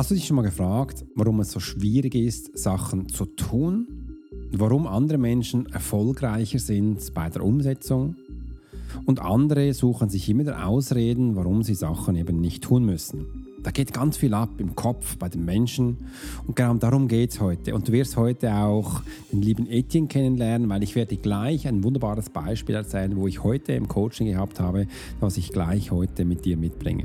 Hast du dich schon mal gefragt, warum es so schwierig ist, Sachen zu tun? Warum andere Menschen erfolgreicher sind bei der Umsetzung? Und andere suchen sich immer wieder Ausreden, warum sie Sachen eben nicht tun müssen. Da geht ganz viel ab im Kopf bei den Menschen und genau darum geht es heute. Und du wirst heute auch den lieben Etienne kennenlernen, weil ich werde gleich ein wunderbares Beispiel erzählen, wo ich heute im Coaching gehabt habe, was ich gleich heute mit dir mitbringe.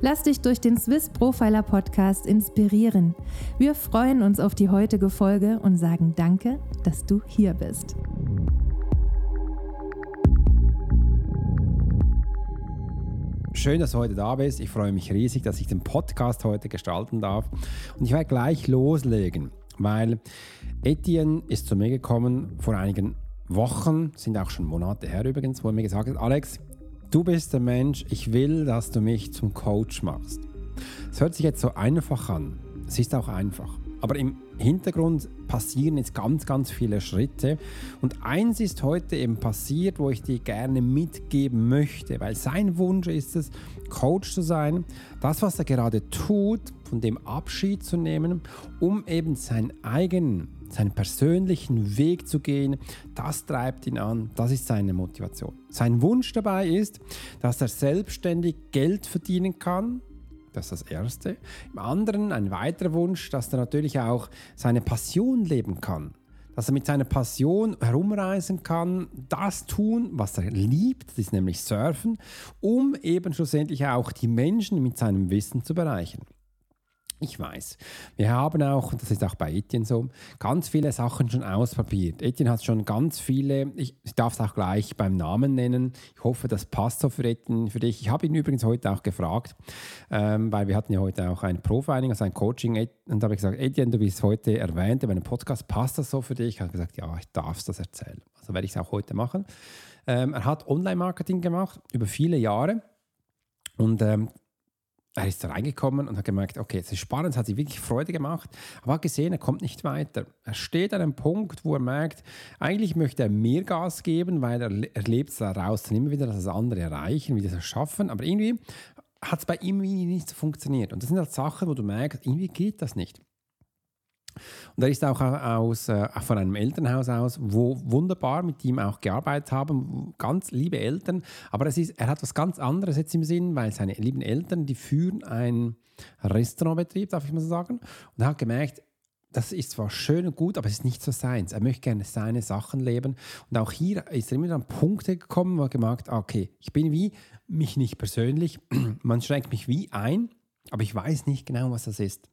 Lass dich durch den Swiss Profiler Podcast inspirieren. Wir freuen uns auf die heutige Folge und sagen Danke, dass du hier bist. Schön, dass du heute da bist. Ich freue mich riesig, dass ich den Podcast heute gestalten darf. Und ich werde gleich loslegen, weil Etienne ist zu mir gekommen vor einigen Wochen, sind auch schon Monate her übrigens, wo er mir gesagt hat, Alex, du bist der Mensch, ich will, dass du mich zum Coach machst. Es hört sich jetzt so einfach an. Es ist auch einfach. Aber im Hintergrund passieren jetzt ganz, ganz viele Schritte. Und eins ist heute eben passiert, wo ich dir gerne mitgeben möchte, weil sein Wunsch ist es, Coach zu sein, das, was er gerade tut, von dem Abschied zu nehmen, um eben seinen eigenen seinen persönlichen Weg zu gehen, das treibt ihn an, das ist seine Motivation. Sein Wunsch dabei ist, dass er selbstständig Geld verdienen kann, das ist das Erste. Im anderen ein weiterer Wunsch, dass er natürlich auch seine Passion leben kann. Dass er mit seiner Passion herumreisen kann, das tun, was er liebt, das ist nämlich Surfen, um eben schlussendlich auch die Menschen mit seinem Wissen zu bereichern. Ich weiß. Wir haben auch, und das ist auch bei Etienne so, ganz viele Sachen schon ausprobiert. Etienne hat schon ganz viele, ich, darf es auch gleich beim Namen nennen. Ich hoffe, das passt so für Etienne, für dich. Ich habe ihn übrigens heute auch gefragt, ähm, weil wir hatten ja heute auch ein Profiling, also ein Coaching. Und da habe ich gesagt, Etienne, du bist heute erwähnt in meinem Podcast, passt das so für dich? Ich habe gesagt, ja, ich darf das erzählen. Also werde ich es auch heute machen. Ähm, er hat Online-Marketing gemacht über viele Jahre. Und ähm, er ist da reingekommen und hat gemerkt, okay, es ist spannend, es hat sich wirklich Freude gemacht, aber hat gesehen, er kommt nicht weiter. Er steht an einem Punkt, wo er merkt, eigentlich möchte er mehr Gas geben, weil er erlebt daraus dann immer wieder, dass es andere erreichen, wie das schaffen, aber irgendwie hat es bei ihm nicht so funktioniert. Und das sind halt Sachen, wo du merkst, irgendwie geht das nicht. Und er ist auch aus, äh, von einem Elternhaus aus, wo wunderbar mit ihm auch gearbeitet haben, ganz liebe Eltern. Aber es ist, er hat was ganz anderes jetzt im Sinn, weil seine lieben Eltern, die führen einen Restaurantbetrieb, darf ich mal so sagen. Und er hat gemerkt, das ist zwar schön und gut, aber es ist nicht so seins. Er möchte gerne seine Sachen leben. Und auch hier ist er immer an Punkte gekommen, wo er gemerkt okay, ich bin wie mich nicht persönlich, man schränkt mich wie ein, aber ich weiß nicht genau, was das ist.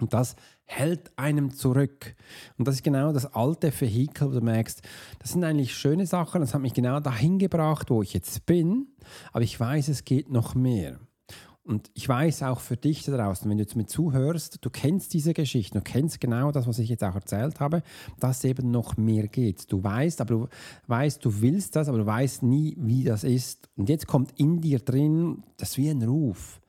Und das hält einem zurück. Und das ist genau das alte Vehikel, wo du merkst, das sind eigentlich schöne Sachen, das hat mich genau dahin gebracht, wo ich jetzt bin, aber ich weiß, es geht noch mehr. Und ich weiß auch für dich da draußen, wenn du jetzt mir zuhörst, du kennst diese Geschichte, du kennst genau das, was ich jetzt auch erzählt habe, dass eben noch mehr geht. Du weißt, aber du weißt, du willst das, aber du weißt nie, wie das ist. Und jetzt kommt in dir drin das wie ein Ruf.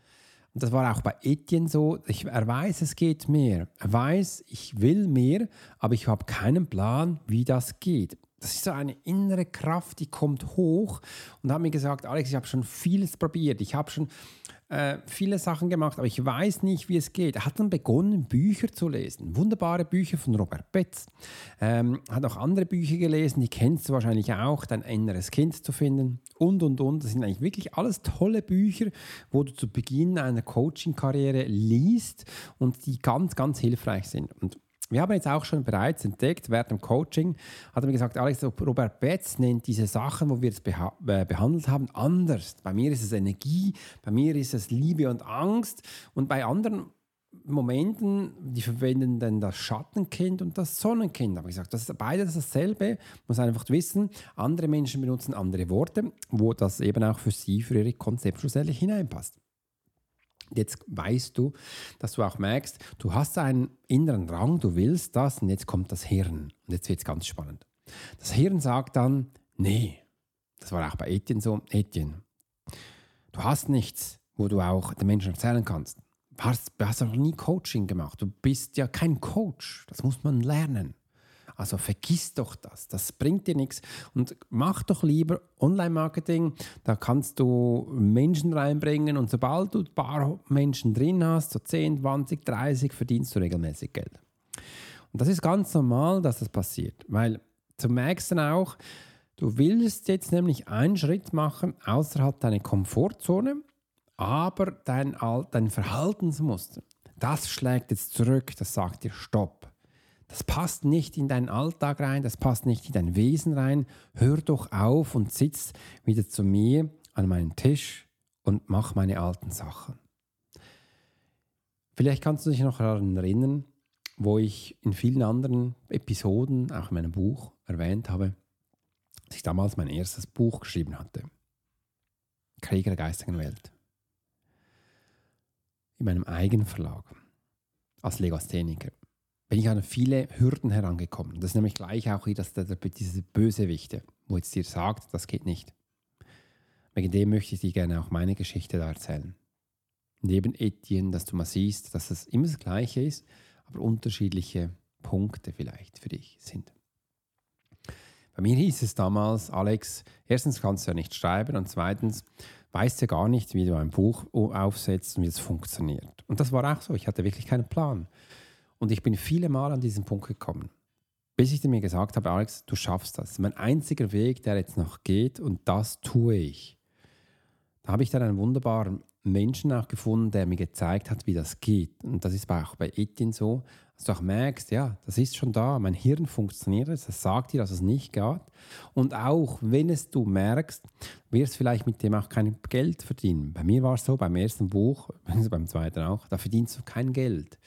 Und das war auch bei Etienne so. Ich, er weiß, es geht mehr. Er weiß, ich will mehr, aber ich habe keinen Plan, wie das geht. Das ist so eine innere Kraft, die kommt hoch und hat mir gesagt, Alex, ich habe schon vieles probiert. Ich habe schon äh, viele Sachen gemacht, aber ich weiß nicht, wie es geht. Er hat dann begonnen, Bücher zu lesen. Wunderbare Bücher von Robert Betz. Ähm, hat auch andere Bücher gelesen, die kennst du wahrscheinlich auch, Dein inneres Kind zu finden und, und, und. Das sind eigentlich wirklich alles tolle Bücher, wo du zu Beginn einer Coaching-Karriere liest und die ganz, ganz hilfreich sind. Und wir haben jetzt auch schon bereits entdeckt, während dem Coaching, hat er mir gesagt, Alex, Robert Betz nennt diese Sachen, wo wir es beha äh, behandelt haben, anders. Bei mir ist es Energie, bei mir ist es Liebe und Angst und bei anderen Momenten, die verwenden dann das Schattenkind und das Sonnenkind. Aber sage, das ist beides dasselbe. Man muss einfach wissen, andere Menschen benutzen andere Worte, wo das eben auch für sie, für ihre Konzepte schlussendlich hineinpasst. Jetzt weißt du, dass du auch merkst, du hast einen inneren Rang, du willst das und jetzt kommt das Hirn. Und jetzt wird es ganz spannend. Das Hirn sagt dann, nee, das war auch bei Etienne so, Etienne, du hast nichts, wo du auch den Menschen erzählen kannst. Du hast, du hast noch nie Coaching gemacht, du bist ja kein Coach, das muss man lernen. Also vergiss doch das, das bringt dir nichts und mach doch lieber Online-Marketing, da kannst du Menschen reinbringen und sobald du ein paar Menschen drin hast, so 10, 20, 30, verdienst du regelmäßig Geld. Und das ist ganz normal, dass das passiert, weil du merkst dann auch, du willst jetzt nämlich einen Schritt machen außerhalb deiner Komfortzone, aber dein, dein Verhaltensmuster, das schlägt jetzt zurück, das sagt dir Stopp. Das passt nicht in deinen Alltag rein, das passt nicht in dein Wesen rein. Hör doch auf und sitz wieder zu mir an meinen Tisch und mach meine alten Sachen. Vielleicht kannst du dich noch daran erinnern, wo ich in vielen anderen Episoden, auch in meinem Buch, erwähnt habe, dass ich damals mein erstes Buch geschrieben hatte. Krieger der geistigen Welt. In meinem eigenen Verlag. Als Legastheniker bin ich an viele Hürden herangekommen. Das ist nämlich gleich auch hier das, das, diese Bösewichte, wo jetzt dir sagt, das geht nicht. Wegen dem möchte ich dir gerne auch meine Geschichte da erzählen. Neben Etienne, dass du mal siehst, dass es immer das Gleiche ist, aber unterschiedliche Punkte vielleicht für dich sind. Bei mir hieß es damals, Alex, erstens kannst du ja nicht schreiben und zweitens weißt du gar nicht, wie du ein Buch aufsetzt und wie es funktioniert. Und das war auch so. Ich hatte wirklich keinen Plan. Und ich bin viele Mal an diesen Punkt gekommen, bis ich mir gesagt habe, Alex, du schaffst das. Mein einziger Weg, der jetzt noch geht und das tue ich. Da habe ich dann einen wunderbaren Menschen auch gefunden, der mir gezeigt hat, wie das geht. Und das ist auch bei Etienne so, dass du auch merkst, ja, das ist schon da, mein Hirn funktioniert, das sagt dir, dass es nicht geht. Und auch wenn es du merkst, wirst du vielleicht mit dem auch kein Geld verdienen. Bei mir war es so, beim ersten Buch, beim zweiten auch, da verdienst du kein Geld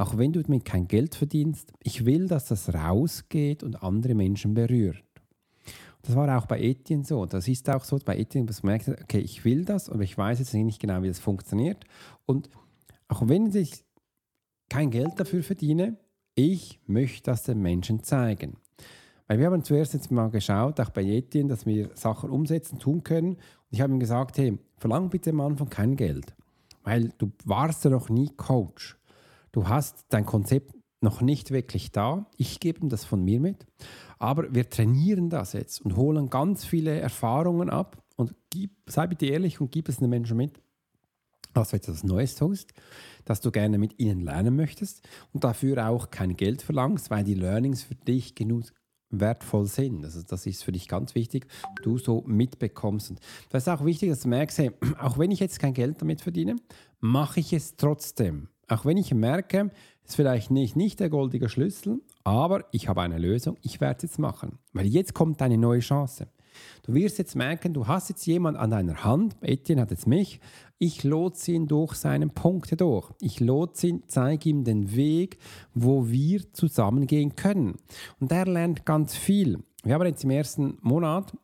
auch wenn du damit kein Geld verdienst, ich will, dass das rausgeht und andere Menschen berührt. Das war auch bei Etienne so. Das ist auch so bei Etienne, dass man merkt, okay, ich will das, aber ich weiß jetzt nicht genau, wie das funktioniert. Und auch wenn ich kein Geld dafür verdiene, ich möchte das den Menschen zeigen. Weil wir haben zuerst jetzt mal geschaut, auch bei Etienne, dass wir Sachen umsetzen, tun können. Und ich habe ihm gesagt, hey, verlang bitte am Anfang kein Geld. Weil du warst ja noch nie Coach. Du hast dein Konzept noch nicht wirklich da. Ich gebe das von mir mit. Aber wir trainieren das jetzt und holen ganz viele Erfahrungen ab und gib, sei bitte ehrlich und gib es den Menschen mit, dass du etwas Neues tust, dass du gerne mit ihnen lernen möchtest und dafür auch kein Geld verlangst, weil die Learnings für dich genug wertvoll sind. Also das ist für dich ganz wichtig, du so mitbekommst. Und das ist auch wichtig, dass du merkst, hey, auch wenn ich jetzt kein Geld damit verdiene, mache ich es trotzdem. Auch wenn ich merke, es ist vielleicht nicht, nicht der goldige Schlüssel, aber ich habe eine Lösung, ich werde es jetzt machen. Weil jetzt kommt eine neue Chance. Du wirst jetzt merken, du hast jetzt jemanden an deiner Hand, Etienne hat jetzt mich, ich lotse ihn durch seine Punkte durch. Ich lotse ihn, zeige ihm den Weg, wo wir zusammengehen können. Und er lernt ganz viel. Wir haben jetzt im ersten Monat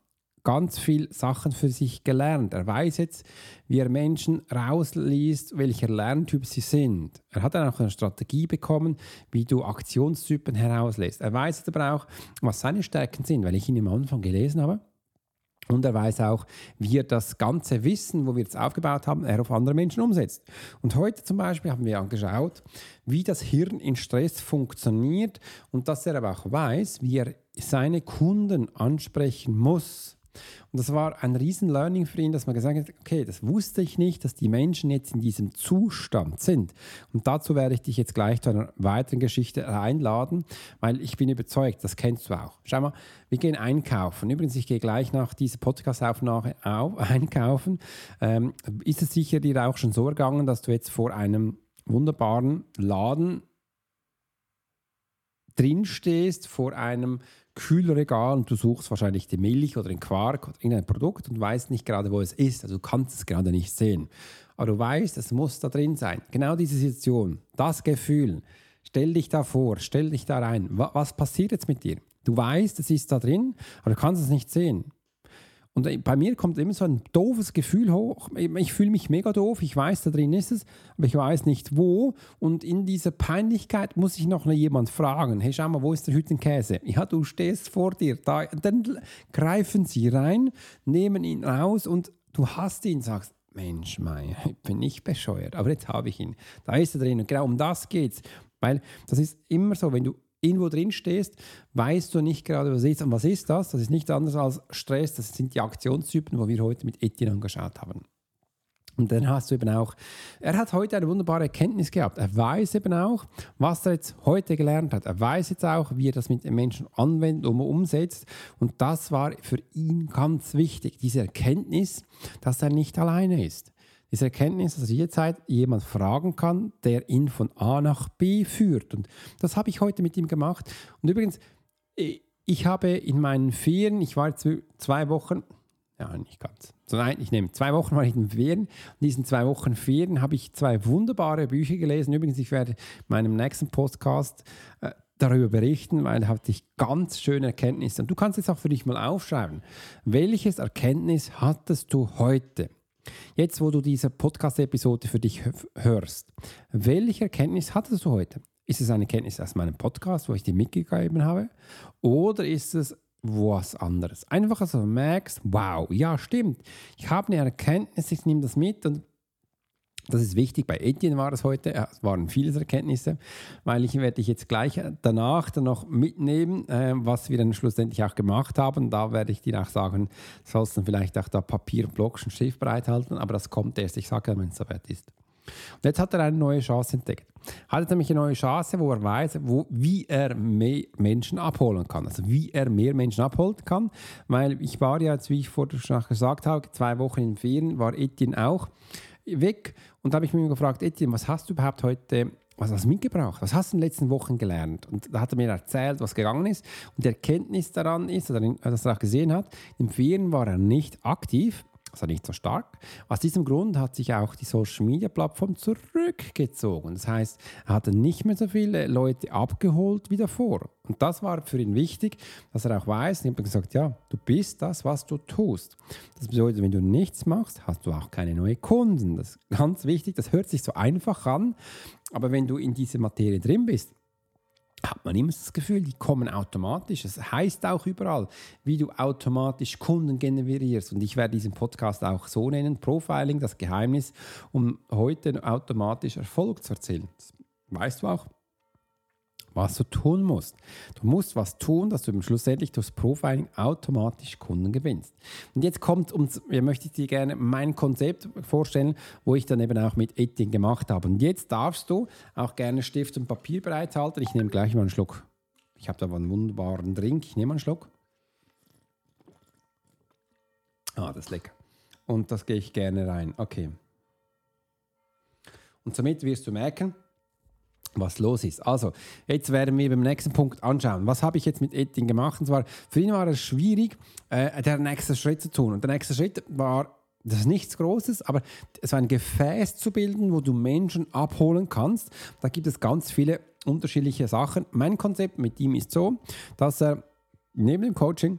ganz viele Sachen für sich gelernt. Er weiß jetzt, wie er Menschen rausliest, welcher Lerntyp sie sind. Er hat dann auch eine Strategie bekommen, wie du Aktionstypen herauslässt. Er weiß jetzt aber auch, was seine Stärken sind, weil ich ihn am Anfang gelesen habe. Und er weiß auch, wie er das ganze Wissen, wo wir jetzt aufgebaut haben, er auf andere Menschen umsetzt. Und heute zum Beispiel haben wir angeschaut, wie das Hirn in Stress funktioniert und dass er aber auch weiß, wie er seine Kunden ansprechen muss. Und das war ein riesen Learning für ihn, dass man gesagt hat, okay, das wusste ich nicht, dass die Menschen jetzt in diesem Zustand sind. Und dazu werde ich dich jetzt gleich zu einer weiteren Geschichte einladen, weil ich bin überzeugt, das kennst du auch. Schau mal, wir gehen einkaufen. Übrigens, ich gehe gleich nach dieser Podcast-Aufnahme auf, einkaufen. Ähm, ist es sicher dir auch schon so ergangen, dass du jetzt vor einem wunderbaren Laden drin stehst vor einem Kühlregal und du suchst wahrscheinlich die Milch oder den Quark oder irgendein Produkt und weißt nicht gerade, wo es ist. Also du kannst es gerade nicht sehen. Aber du weißt, es muss da drin sein. Genau diese Situation, das Gefühl. Stell dich da vor, stell dich da rein. Was passiert jetzt mit dir? Du weißt, es ist da drin, aber du kannst es nicht sehen. Und bei mir kommt immer so ein doofes Gefühl hoch. Ich fühle mich mega doof. Ich weiß, da drin ist es, aber ich weiß nicht wo. Und in dieser Peinlichkeit muss ich noch jemand fragen: Hey, schau mal, wo ist der Hüttenkäse? Ja, du stehst vor dir. Da, dann greifen sie rein, nehmen ihn raus und du hast ihn, sagst: Mensch, mein, ich bin nicht bescheuert, aber jetzt habe ich ihn. Da ist er drin. Und genau um das geht's. Weil das ist immer so, wenn du irgendwo drin stehst, weißt du nicht gerade, was ist. Und was ist das? Das ist nichts anderes als Stress. Das sind die Aktionstypen, wo wir heute mit Etienne angeschaut haben. Und dann hast du eben auch, er hat heute eine wunderbare Erkenntnis gehabt. Er weiß eben auch, was er jetzt heute gelernt hat. Er weiß jetzt auch, wie er das mit den Menschen anwendet und umsetzt. Und das war für ihn ganz wichtig, diese Erkenntnis, dass er nicht alleine ist. Diese Erkenntnis, dass jederzeit jemand fragen kann, der ihn von A nach B führt. Und das habe ich heute mit ihm gemacht. Und übrigens, ich habe in meinen Ferien, ich war zwei Wochen, ja, nicht ganz. So, nein, ich nehme zwei Wochen war ich in Ferien. In diesen zwei Wochen Ferien habe ich zwei wunderbare Bücher gelesen. Übrigens, ich werde in meinem nächsten Podcast äh, darüber berichten, weil da hatte ich ganz schöne Erkenntnisse. Und du kannst jetzt auch für dich mal aufschreiben. Welches Erkenntnis hattest du heute? Jetzt, wo du diese Podcast-Episode für dich hörst, welche Erkenntnis hattest du heute? Ist es eine Erkenntnis aus meinem Podcast, wo ich dir mitgegeben habe? Oder ist es was anderes? Einfach, dass du merkst, wow, ja, stimmt. Ich habe eine Erkenntnis, ich nehme das mit und das ist wichtig. Bei Etienne war es heute, es waren viele Erkenntnisse, weil ich werde ich jetzt gleich danach dann noch mitnehmen, äh, was wir dann schlussendlich auch gemacht haben. Da werde ich dir auch sagen, sollst du vielleicht auch da Papier, Block und Stift bereithalten, aber das kommt erst, ich sage, wenn es soweit ist. Und jetzt hat er eine neue Chance entdeckt. Hat jetzt nämlich eine neue Chance, wo er weiß, wo, wie er mehr Menschen abholen kann. Also wie er mehr Menschen abholen kann. Weil ich war ja jetzt, wie ich vorher schon gesagt habe, zwei Wochen in Ferien, war Etienne auch weg und da habe ich mich gefragt, Etienne, was hast du überhaupt heute was hast du mitgebracht? Was hast du in den letzten Wochen gelernt? Und da hat er mir erzählt, was gegangen ist. Und die Erkenntnis daran ist, dass er auch gesehen hat, im Ferien war er nicht aktiv, also nicht so stark. Aus diesem Grund hat sich auch die Social Media Plattform zurückgezogen. Das heißt, er hatte nicht mehr so viele Leute abgeholt wie davor. Und das war für ihn wichtig, dass er auch weiß, ich habe gesagt, ja, du bist das, was du tust. Das bedeutet, wenn du nichts machst, hast du auch keine neuen Kunden. Das ist ganz wichtig, das hört sich so einfach an, aber wenn du in diese Materie drin bist, hat man immer das Gefühl, die kommen automatisch. Das heißt auch überall, wie du automatisch Kunden generierst. Und ich werde diesen Podcast auch so nennen, Profiling, das Geheimnis, um heute automatisch Erfolg zu erzielen. Das weißt du auch was du tun musst. Du musst was tun, dass du schlussendlich durchs Profiling automatisch Kunden gewinnst. Und jetzt kommt uns, ich möchte dir gerne mein Konzept vorstellen, wo ich dann eben auch mit Etienne gemacht habe. Und jetzt darfst du auch gerne Stift und Papier bereithalten. Ich nehme gleich mal einen Schluck. Ich habe da einen wunderbaren Drink. Ich nehme einen Schluck. Ah, das ist lecker. Und das gehe ich gerne rein. Okay. Und somit wirst du merken, was los ist. Also, jetzt werden wir beim nächsten Punkt anschauen. Was habe ich jetzt mit Etienne gemacht? Und zwar, für ihn war es schwierig, äh, der nächste Schritt zu tun. Und der nächste Schritt war, das ist nichts Großes, aber es war ein Gefäß zu bilden, wo du Menschen abholen kannst. Da gibt es ganz viele unterschiedliche Sachen. Mein Konzept mit ihm ist so, dass er neben dem Coaching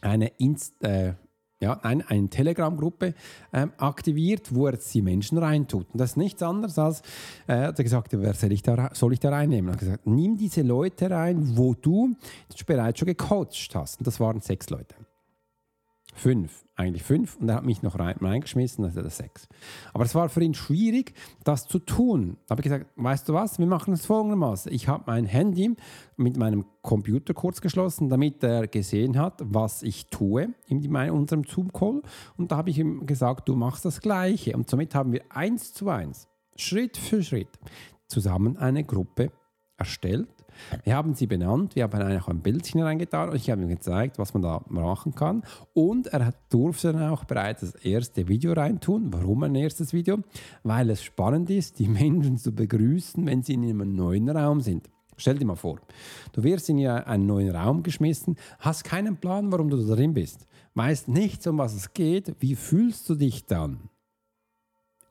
eine Inst äh, ja, ein, eine Telegram-Gruppe ähm, aktiviert, wo er jetzt die Menschen reintut. Und das ist nichts anderes als, äh, hat er gesagt, wer soll ich da, soll ich da reinnehmen? Er hat gesagt, nimm diese Leute rein, wo du bereits schon gecoacht hast. Und das waren sechs Leute. Fünf, eigentlich fünf. Und er hat mich noch rein, reingeschmissen, also das sechs. Aber es war für ihn schwierig, das zu tun. Da habe ich gesagt, weißt du was, wir machen es folgendermaßen. Ich habe mein Handy mit meinem Computer kurz geschlossen, damit er gesehen hat, was ich tue in unserem Zoom-Call. Und da habe ich ihm gesagt, du machst das Gleiche. Und somit haben wir eins zu eins, Schritt für Schritt, zusammen eine Gruppe erstellt wir haben sie benannt, wir haben auch ein Bildchen reingetan und ich habe ihm gezeigt, was man da machen kann. Und er durfte dann auch bereits das erste Video reintun. Warum ein erstes Video? Weil es spannend ist, die Menschen zu begrüßen, wenn sie in einem neuen Raum sind. Stell dir mal vor, du wirst in einen neuen Raum geschmissen, hast keinen Plan, warum du da drin bist, weißt nichts, um was es geht, wie fühlst du dich dann?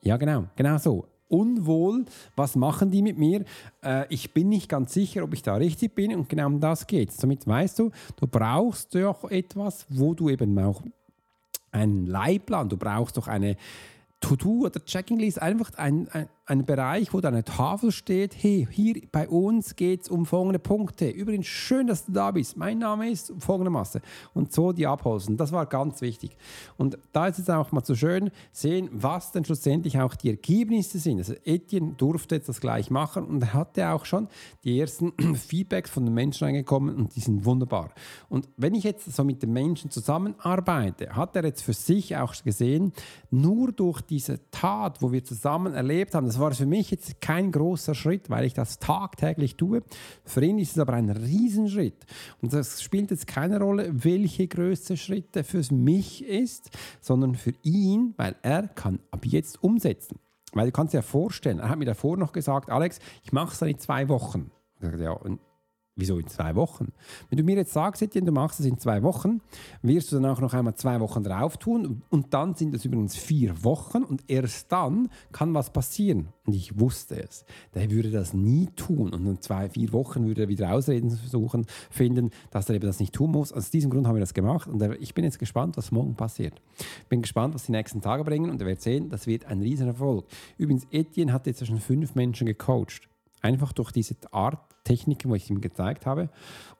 Ja, genau, genau so. Unwohl, was machen die mit mir? Äh, ich bin nicht ganz sicher, ob ich da richtig bin und genau um das geht Somit weißt du, du brauchst doch etwas, wo du eben auch einen Leitplan, du brauchst doch eine To-Do oder Checkinglist, einfach ein, ein ein Bereich, wo da eine Tafel steht, hey, hier bei uns geht es um folgende Punkte. Übrigens, schön, dass du da bist. Mein Name ist folgende Masse. Und so die abholzen. Das war ganz wichtig. Und da ist es auch mal so schön sehen, was denn schlussendlich auch die Ergebnisse sind. Also Etienne durfte jetzt das gleich machen und er hatte auch schon die ersten Feedbacks von den Menschen reingekommen und die sind wunderbar. Und wenn ich jetzt so mit den Menschen zusammenarbeite, hat er jetzt für sich auch gesehen, nur durch diese Tat, wo wir zusammen erlebt haben, das war für mich jetzt kein großer Schritt, weil ich das tagtäglich tue. Für ihn ist es aber ein Riesenschritt. Und das spielt jetzt keine Rolle, welche größte Schritte für mich ist, sondern für ihn, weil er kann ab jetzt umsetzen. Weil du kannst dir ja vorstellen, er hat mir davor noch gesagt, Alex, ich mache es dann in zwei Wochen. Ich sagte, ja, und Wieso in zwei Wochen? Wenn du mir jetzt sagst, Etienne, du machst es in zwei Wochen, wirst du dann auch noch einmal zwei Wochen drauf tun und dann sind es übrigens vier Wochen und erst dann kann was passieren. Und ich wusste es. Der würde das nie tun und in zwei, vier Wochen würde er wieder Ausreden versuchen, finden, dass er eben das nicht tun muss. Aus diesem Grund haben wir das gemacht und ich bin jetzt gespannt, was morgen passiert. Ich bin gespannt, was die nächsten Tage bringen und ihr werdet sehen, das wird ein Riesenerfolg. Übrigens, Etienne hat jetzt schon fünf Menschen gecoacht. Einfach durch diese Art Techniken, wo ich ihm gezeigt habe.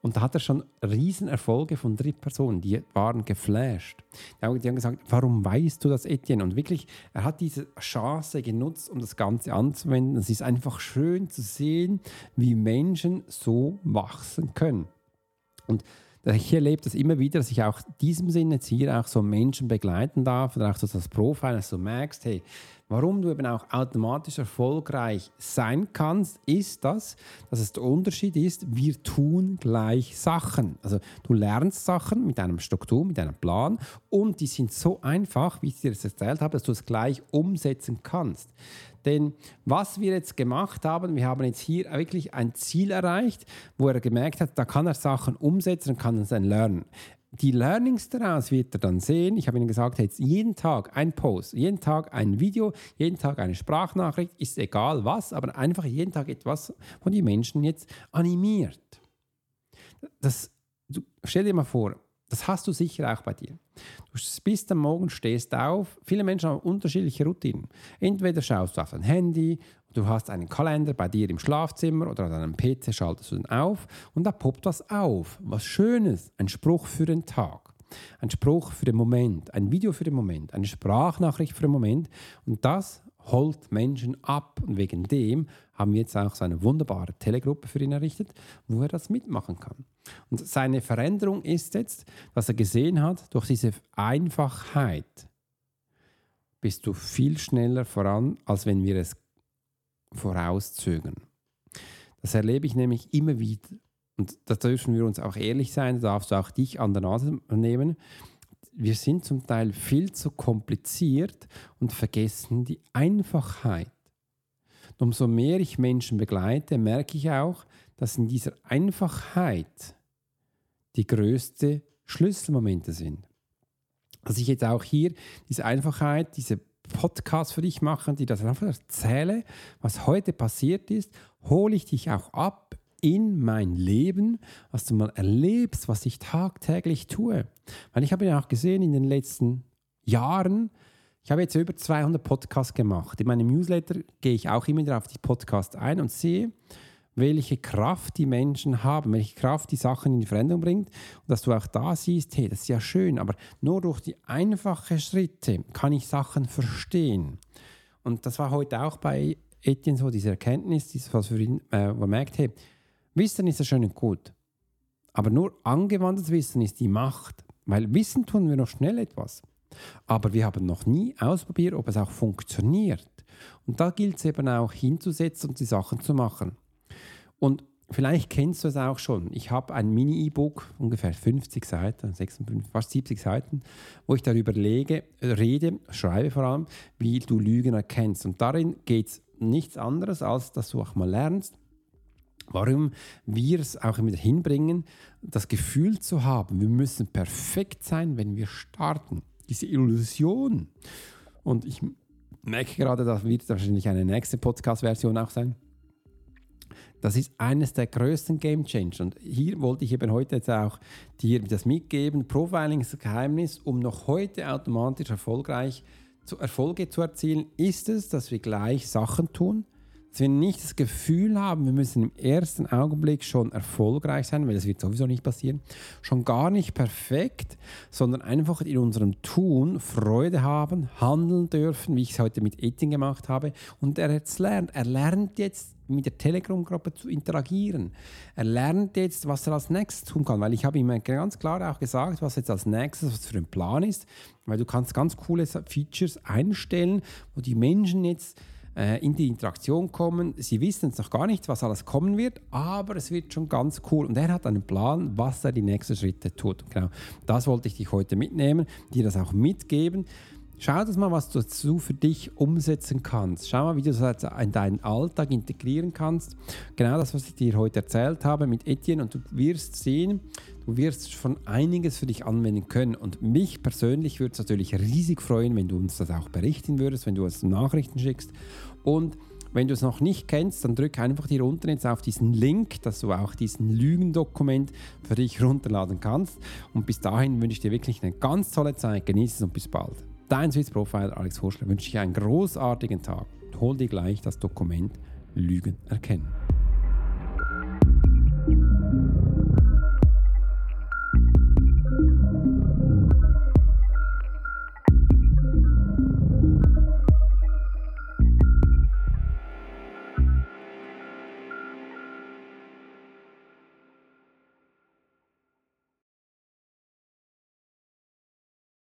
Und da hat er schon Riesenerfolge von Drittpersonen, die waren geflasht. Die haben gesagt, warum weißt du das, Etienne? Und wirklich, er hat diese Chance genutzt, um das Ganze anzuwenden. Es ist einfach schön zu sehen, wie Menschen so wachsen können. Und ich erlebe das immer wieder, dass ich auch in diesem Sinne jetzt hier auch so Menschen begleiten darf oder auch so das Profil, dass du merkst, hey, warum du eben auch automatisch erfolgreich sein kannst, ist das, dass es der Unterschied ist, wir tun gleich Sachen. Also du lernst Sachen mit einem Struktur, mit einem Plan und die sind so einfach, wie ich dir das erzählt habe, dass du es gleich umsetzen kannst. Denn was wir jetzt gemacht haben, wir haben jetzt hier wirklich ein Ziel erreicht, wo er gemerkt hat, da kann er Sachen umsetzen und kann es dann lernen. Die Learnings daraus wird er dann sehen. Ich habe Ihnen gesagt, jetzt jeden Tag ein Post, jeden Tag ein Video, jeden Tag eine Sprachnachricht, ist egal was, aber einfach jeden Tag etwas, wo die Menschen jetzt animiert. Das, du, stell dir mal vor, das hast du sicher auch bei dir. Du bist am Morgen, stehst auf. Viele Menschen haben unterschiedliche Routinen. Entweder schaust du auf dein Handy, du hast einen Kalender bei dir im Schlafzimmer oder an deinem PC schaltest du den auf und da poppt was auf. Was Schönes, ein Spruch für den Tag. Ein Spruch für den Moment, ein Video für den Moment, eine Sprachnachricht für den Moment. Und das holt Menschen ab. Und wegen dem haben wir jetzt auch so eine wunderbare Telegruppe für ihn errichtet, wo er das mitmachen kann. Und seine Veränderung ist jetzt, dass er gesehen hat, durch diese Einfachheit bist du viel schneller voran, als wenn wir es vorauszögern. Das erlebe ich nämlich immer wieder. Und da dürfen wir uns auch ehrlich sein, da darfst du auch dich an der Nase nehmen wir sind zum Teil viel zu kompliziert und vergessen die Einfachheit. Und umso mehr ich Menschen begleite, merke ich auch, dass in dieser Einfachheit die größten Schlüsselmomente sind. Dass ich jetzt auch hier diese Einfachheit, diese Podcast für dich mache, die das einfach erzähle, was heute passiert ist, hole ich dich auch ab in mein Leben, was du mal erlebst, was ich tagtäglich tue. Weil ich habe ja auch gesehen in den letzten Jahren, ich habe jetzt über 200 Podcasts gemacht. In meinem Newsletter gehe ich auch immer wieder auf die Podcasts ein und sehe, welche Kraft die Menschen haben, welche Kraft die Sachen in die Veränderung bringt. Und dass du auch da siehst, hey, das ist ja schön, aber nur durch die einfachen Schritte kann ich Sachen verstehen. Und das war heute auch bei Etienne so, diese Erkenntnis, dieses, was für ihn, äh, wo er merkt, hey, Wissen ist ja schön und gut. Aber nur angewandtes Wissen ist die Macht. Weil Wissen tun wir noch schnell etwas. Aber wir haben noch nie ausprobiert, ob es auch funktioniert. Und da gilt es eben auch hinzusetzen und die Sachen zu machen. Und vielleicht kennst du es auch schon. Ich habe ein Mini-E-Book, ungefähr 50 Seiten, 56, fast 70 Seiten, wo ich darüber lege, rede, schreibe vor allem, wie du Lügen erkennst. Und darin geht es nichts anderes, als dass du auch mal lernst, warum wir es auch immer hinbringen, das Gefühl zu haben, wir müssen perfekt sein, wenn wir starten. Diese Illusion. Und ich merke gerade, das wird wahrscheinlich eine nächste Podcast-Version auch sein. Das ist eines der größten Game Changer. Und hier wollte ich eben heute jetzt auch dir das mitgeben. Profiling ist das Geheimnis, um noch heute automatisch erfolgreich zu Erfolge zu erzielen, ist es, dass wir gleich Sachen tun, dass wir nicht das Gefühl haben, wir müssen im ersten Augenblick schon erfolgreich sein, weil das wird sowieso nicht passieren, schon gar nicht perfekt, sondern einfach in unserem Tun Freude haben, handeln dürfen, wie ich es heute mit Etienne gemacht habe. Und er jetzt lernt, er lernt jetzt mit der Telegram-Gruppe zu interagieren. Er lernt jetzt, was er als nächstes tun kann, weil ich habe ihm ganz klar auch gesagt, was jetzt als nächstes was für ein Plan ist, weil du kannst ganz coole Features einstellen, wo die Menschen jetzt äh, in die Interaktion kommen. Sie wissen jetzt noch gar nicht, was alles kommen wird, aber es wird schon ganz cool. Und er hat einen Plan, was er die nächsten Schritte tut. Genau das wollte ich dich heute mitnehmen, dir das auch mitgeben. Schau das mal, was du dazu für dich umsetzen kannst. Schau mal, wie du das in deinen Alltag integrieren kannst. Genau das, was ich dir heute erzählt habe mit Etienne. Und du wirst sehen, du wirst schon einiges für dich anwenden können. Und mich persönlich würde es natürlich riesig freuen, wenn du uns das auch berichten würdest, wenn du uns Nachrichten schickst. Und wenn du es noch nicht kennst, dann drück einfach hier unten jetzt auf diesen Link, dass du auch diesen Lügendokument für dich runterladen kannst. Und bis dahin wünsche ich dir wirklich eine ganz tolle Zeit. Genieße es und bis bald. Dein Swiss Profiler Alex Horschler wünsche ich einen großartigen Tag. Hol dir gleich das Dokument Lügen erkennen.